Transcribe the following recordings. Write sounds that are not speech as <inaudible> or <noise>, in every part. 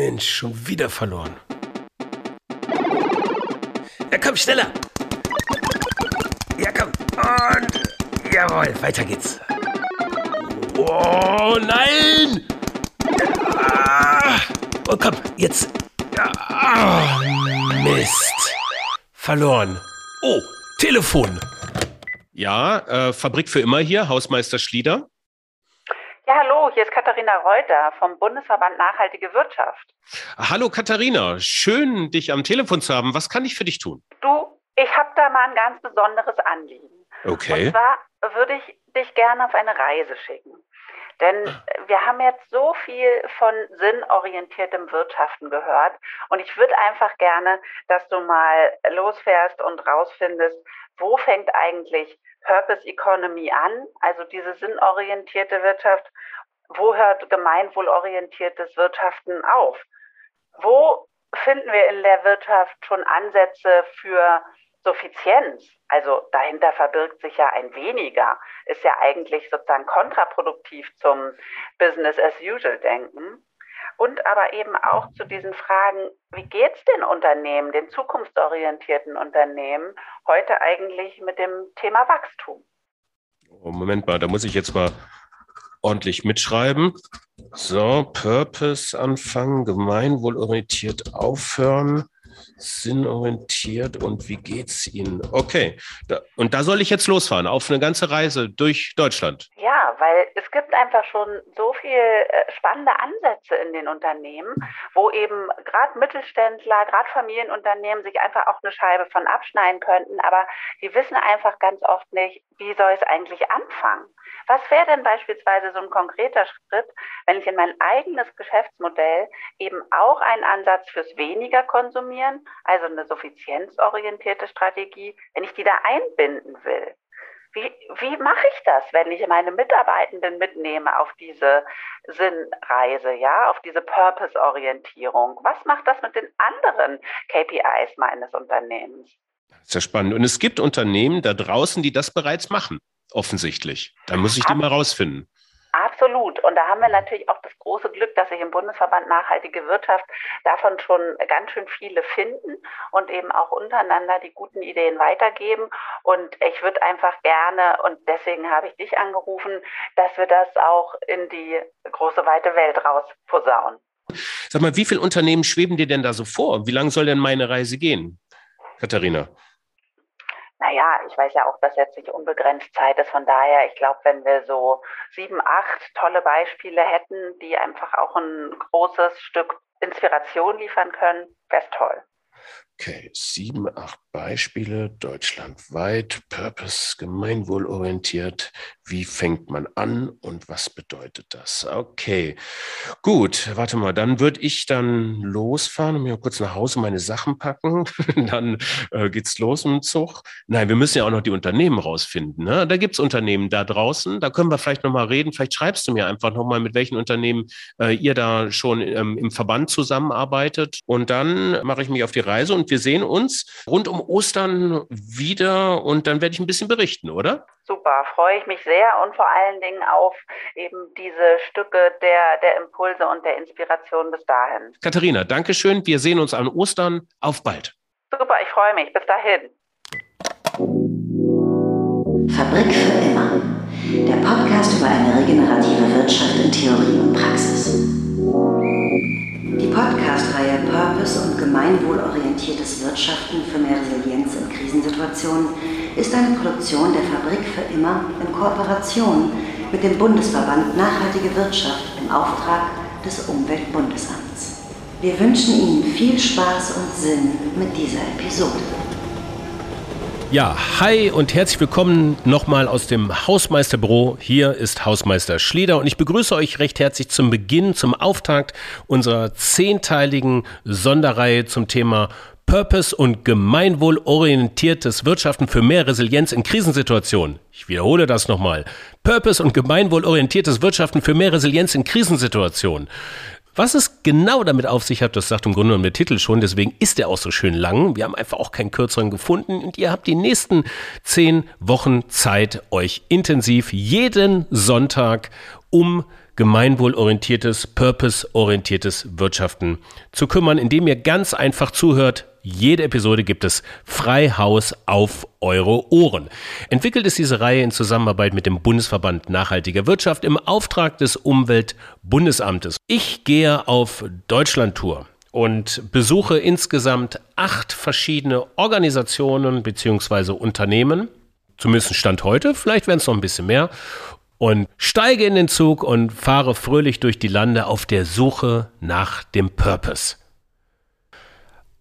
Mensch, schon wieder verloren. Ja, komm, schneller. Ja, komm. Und jawohl, weiter geht's. Oh, nein! Ah, oh, komm, jetzt. Ah, Mist. Verloren. Oh, Telefon. Ja, äh, Fabrik für immer hier, Hausmeister Schlieder. Ja, hallo, hier ist Katharina Reuter vom Bundesverband Nachhaltige Wirtschaft. Hallo Katharina, schön dich am Telefon zu haben. Was kann ich für dich tun? Du, ich habe da mal ein ganz besonderes Anliegen. Okay. Und zwar würde ich dich gerne auf eine Reise schicken. Denn wir haben jetzt so viel von sinnorientiertem Wirtschaften gehört. Und ich würde einfach gerne, dass du mal losfährst und rausfindest, wo fängt eigentlich Purpose Economy an, also diese sinnorientierte Wirtschaft, wo hört gemeinwohlorientiertes Wirtschaften auf? Wo finden wir in der Wirtschaft schon Ansätze für Suffizienz? Also dahinter verbirgt sich ja ein weniger, ist ja eigentlich sozusagen kontraproduktiv zum Business as usual Denken und aber eben auch zu diesen Fragen, wie geht es den Unternehmen, den zukunftsorientierten Unternehmen, heute eigentlich mit dem Thema Wachstum? Oh, Moment mal, da muss ich jetzt mal ordentlich mitschreiben. So, Purpose anfangen, gemeinwohlorientiert aufhören, sinnorientiert und wie geht's Ihnen? Okay, da, und da soll ich jetzt losfahren, auf eine ganze Reise durch Deutschland. Ja, weil es gibt einfach schon so viel äh, spannende Ansätze in den Unternehmen, wo eben gerade Mittelständler, gerade Familienunternehmen sich einfach auch eine Scheibe von abschneiden könnten, aber die wissen einfach ganz oft nicht, wie soll es eigentlich anfangen? Was wäre denn beispielsweise so ein konkreter Schritt, wenn ich in mein eigenes Geschäftsmodell eben auch einen Ansatz fürs weniger konsumieren, also eine suffizienzorientierte Strategie, wenn ich die da einbinden will? Wie, wie mache ich das, wenn ich meine Mitarbeitenden mitnehme auf diese Sinnreise, ja, auf diese Purpose-Orientierung? Was macht das mit den anderen KPIs meines Unternehmens? Das ist ja spannend. Und es gibt Unternehmen da draußen, die das bereits machen, offensichtlich. Da muss ich die mal rausfinden. Absolut. Und da haben wir natürlich auch das große Glück, dass sich im Bundesverband Nachhaltige Wirtschaft davon schon ganz schön viele finden und eben auch untereinander die guten Ideen weitergeben. Und ich würde einfach gerne, und deswegen habe ich dich angerufen, dass wir das auch in die große weite Welt rausposaunen. Sag mal, wie viele Unternehmen schweben dir denn da so vor? Wie lange soll denn meine Reise gehen, Katharina? Naja, ich weiß ja auch, dass jetzt nicht unbegrenzt Zeit ist. Von daher, ich glaube, wenn wir so sieben, acht tolle Beispiele hätten, die einfach auch ein großes Stück Inspiration liefern können, wäre es toll. Okay, sieben, acht Beispiele deutschlandweit, Purpose, gemeinwohlorientiert. Wie fängt man an und was bedeutet das? Okay, gut, warte mal, dann würde ich dann losfahren und mir kurz nach Hause meine Sachen packen. <laughs> dann äh, geht's los im Zug. Nein, wir müssen ja auch noch die Unternehmen rausfinden. Ne? Da gibt's Unternehmen da draußen, da können wir vielleicht nochmal reden. Vielleicht schreibst du mir einfach nochmal, mit welchen Unternehmen äh, ihr da schon ähm, im Verband zusammenarbeitet. Und dann mache ich mich auf die Reise und wir sehen uns rund um Ostern wieder und dann werde ich ein bisschen berichten, oder? Super, freue ich mich sehr und vor allen Dingen auf eben diese Stücke der, der Impulse und der Inspiration bis dahin. Katharina, danke schön. Wir sehen uns an Ostern. Auf bald. Super, ich freue mich. Bis dahin. Fabrik für immer. Der Podcast über eine regenerative Wirtschaft in Theorie und Praxis. Die Podcast-Reihe Purpose und gemeinwohlorientiertes Wirtschaften für mehr Resilienz in Krisensituationen ist eine Produktion der Fabrik für immer in Kooperation mit dem Bundesverband Nachhaltige Wirtschaft im Auftrag des Umweltbundesamts. Wir wünschen Ihnen viel Spaß und Sinn mit dieser Episode. Ja, hi und herzlich willkommen nochmal aus dem Hausmeisterbüro. Hier ist Hausmeister Schlieder und ich begrüße euch recht herzlich zum Beginn, zum Auftakt unserer zehnteiligen Sonderreihe zum Thema Purpose und gemeinwohlorientiertes Wirtschaften für mehr Resilienz in Krisensituationen. Ich wiederhole das nochmal. Purpose und gemeinwohlorientiertes Wirtschaften für mehr Resilienz in Krisensituationen. Was es genau damit auf sich hat, das sagt im Grunde genommen der Titel schon, deswegen ist er auch so schön lang. Wir haben einfach auch keinen kürzeren gefunden und ihr habt die nächsten zehn Wochen Zeit, euch intensiv jeden Sonntag um gemeinwohlorientiertes, purpose-orientiertes Wirtschaften zu kümmern, indem ihr ganz einfach zuhört. Jede Episode gibt es frei Haus auf eure Ohren. Entwickelt ist diese Reihe in Zusammenarbeit mit dem Bundesverband Nachhaltiger Wirtschaft im Auftrag des Umweltbundesamtes. Ich gehe auf Deutschlandtour und besuche insgesamt acht verschiedene Organisationen bzw. Unternehmen. Zumindest Stand heute, vielleicht werden es noch ein bisschen mehr. Und steige in den Zug und fahre fröhlich durch die Lande auf der Suche nach dem Purpose.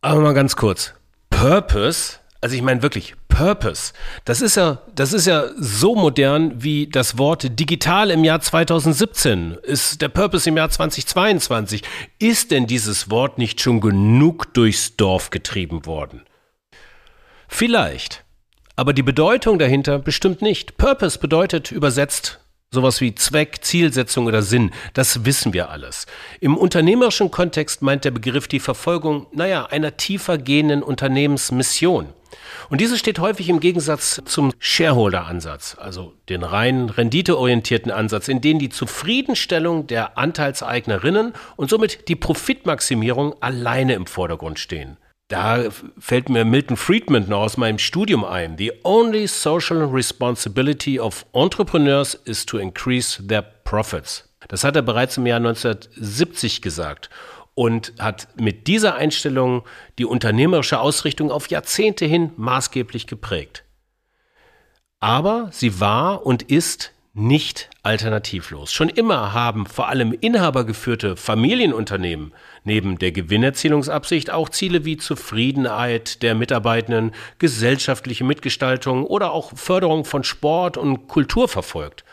Aber mal ganz kurz. Purpose, also ich meine wirklich Purpose, das ist ja, das ist ja so modern wie das Wort digital im Jahr 2017. Ist der Purpose im Jahr 2022? Ist denn dieses Wort nicht schon genug durchs Dorf getrieben worden? Vielleicht. Aber die Bedeutung dahinter bestimmt nicht. Purpose bedeutet übersetzt Sowas wie Zweck, Zielsetzung oder Sinn, das wissen wir alles. Im unternehmerischen Kontext meint der Begriff die Verfolgung, naja, einer tiefer gehenden Unternehmensmission. Und diese steht häufig im Gegensatz zum Shareholder-Ansatz, also den rein renditeorientierten Ansatz, in dem die Zufriedenstellung der Anteilseignerinnen und somit die Profitmaximierung alleine im Vordergrund stehen. Da fällt mir Milton Friedman noch aus meinem Studium ein. The only social responsibility of entrepreneurs is to increase their profits. Das hat er bereits im Jahr 1970 gesagt und hat mit dieser Einstellung die unternehmerische Ausrichtung auf Jahrzehnte hin maßgeblich geprägt. Aber sie war und ist nicht alternativlos. Schon immer haben vor allem inhabergeführte Familienunternehmen neben der Gewinnerzielungsabsicht auch Ziele wie Zufriedenheit der Mitarbeitenden, gesellschaftliche Mitgestaltung oder auch Förderung von Sport und Kultur verfolgt.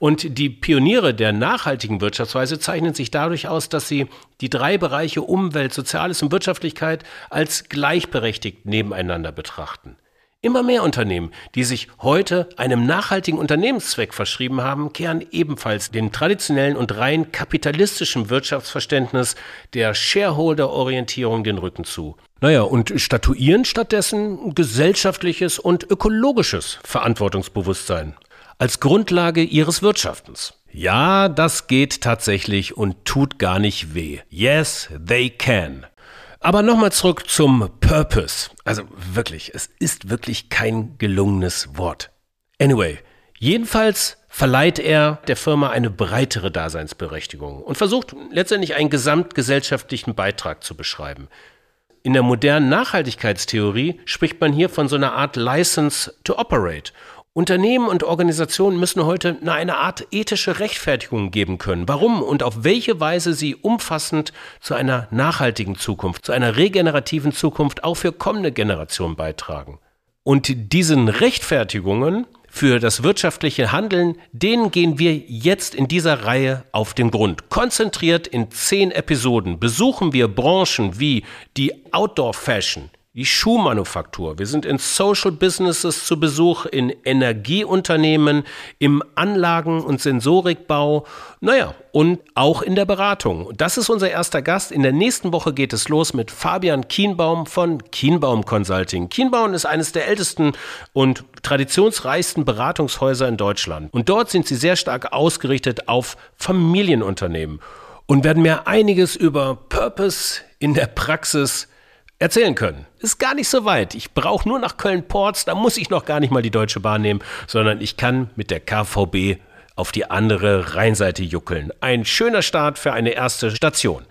Und die Pioniere der nachhaltigen Wirtschaftsweise zeichnen sich dadurch aus, dass sie die drei Bereiche Umwelt, Soziales und Wirtschaftlichkeit als gleichberechtigt nebeneinander betrachten. Immer mehr Unternehmen, die sich heute einem nachhaltigen Unternehmenszweck verschrieben haben, kehren ebenfalls dem traditionellen und rein kapitalistischen Wirtschaftsverständnis der Shareholder-Orientierung den Rücken zu. Naja, und statuieren stattdessen gesellschaftliches und ökologisches Verantwortungsbewusstsein als Grundlage ihres Wirtschaftens. Ja, das geht tatsächlich und tut gar nicht weh. Yes, they can. Aber nochmal zurück zum Purpose. Also wirklich, es ist wirklich kein gelungenes Wort. Anyway, jedenfalls verleiht er der Firma eine breitere Daseinsberechtigung und versucht letztendlich einen gesamtgesellschaftlichen Beitrag zu beschreiben. In der modernen Nachhaltigkeitstheorie spricht man hier von so einer Art License to Operate Unternehmen und Organisationen müssen heute eine Art ethische Rechtfertigung geben können, warum und auf welche Weise sie umfassend zu einer nachhaltigen Zukunft, zu einer regenerativen Zukunft auch für kommende Generationen beitragen. Und diesen Rechtfertigungen für das wirtschaftliche Handeln, denen gehen wir jetzt in dieser Reihe auf den Grund. Konzentriert in zehn Episoden besuchen wir Branchen wie die Outdoor Fashion, die Schuhmanufaktur. Wir sind in Social Businesses zu Besuch, in Energieunternehmen, im Anlagen- und Sensorikbau, naja, und auch in der Beratung. Das ist unser erster Gast. In der nächsten Woche geht es los mit Fabian Kienbaum von Kienbaum Consulting. Kienbaum ist eines der ältesten und traditionsreichsten Beratungshäuser in Deutschland. Und dort sind sie sehr stark ausgerichtet auf Familienunternehmen und werden mir einiges über Purpose in der Praxis erzählen können. Ist gar nicht so weit. Ich brauche nur nach Köln-Ports, da muss ich noch gar nicht mal die Deutsche Bahn nehmen, sondern ich kann mit der KVB auf die andere Rheinseite juckeln. Ein schöner Start für eine erste Station.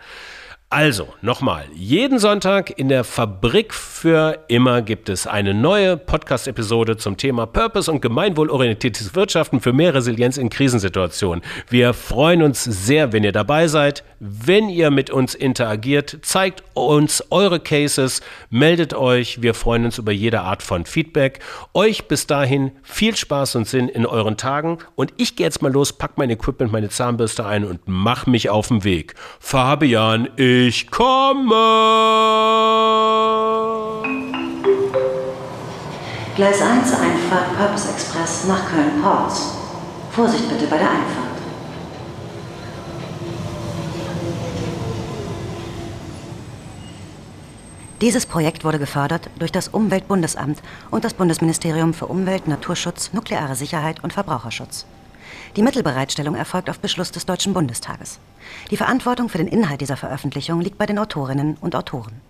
Also, nochmal, jeden Sonntag in der Fabrik für immer gibt es eine neue Podcast-Episode zum Thema Purpose und gemeinwohlorientiertes Wirtschaften für mehr Resilienz in Krisensituationen. Wir freuen uns sehr, wenn ihr dabei seid, wenn ihr mit uns interagiert, zeigt uns eure Cases, meldet euch. Wir freuen uns über jede Art von Feedback. Euch bis dahin viel Spaß und Sinn in euren Tagen und ich gehe jetzt mal los, pack mein Equipment, meine Zahnbürste ein und mach mich auf den Weg. Fabian, ich komme. Gleis 1 Einfahrt Purpose Express nach Köln-Ports. Vorsicht bitte bei der Einfahrt. Dieses Projekt wurde gefördert durch das Umweltbundesamt und das Bundesministerium für Umwelt, Naturschutz, nukleare Sicherheit und Verbraucherschutz. Die Mittelbereitstellung erfolgt auf Beschluss des Deutschen Bundestages. Die Verantwortung für den Inhalt dieser Veröffentlichung liegt bei den Autorinnen und Autoren.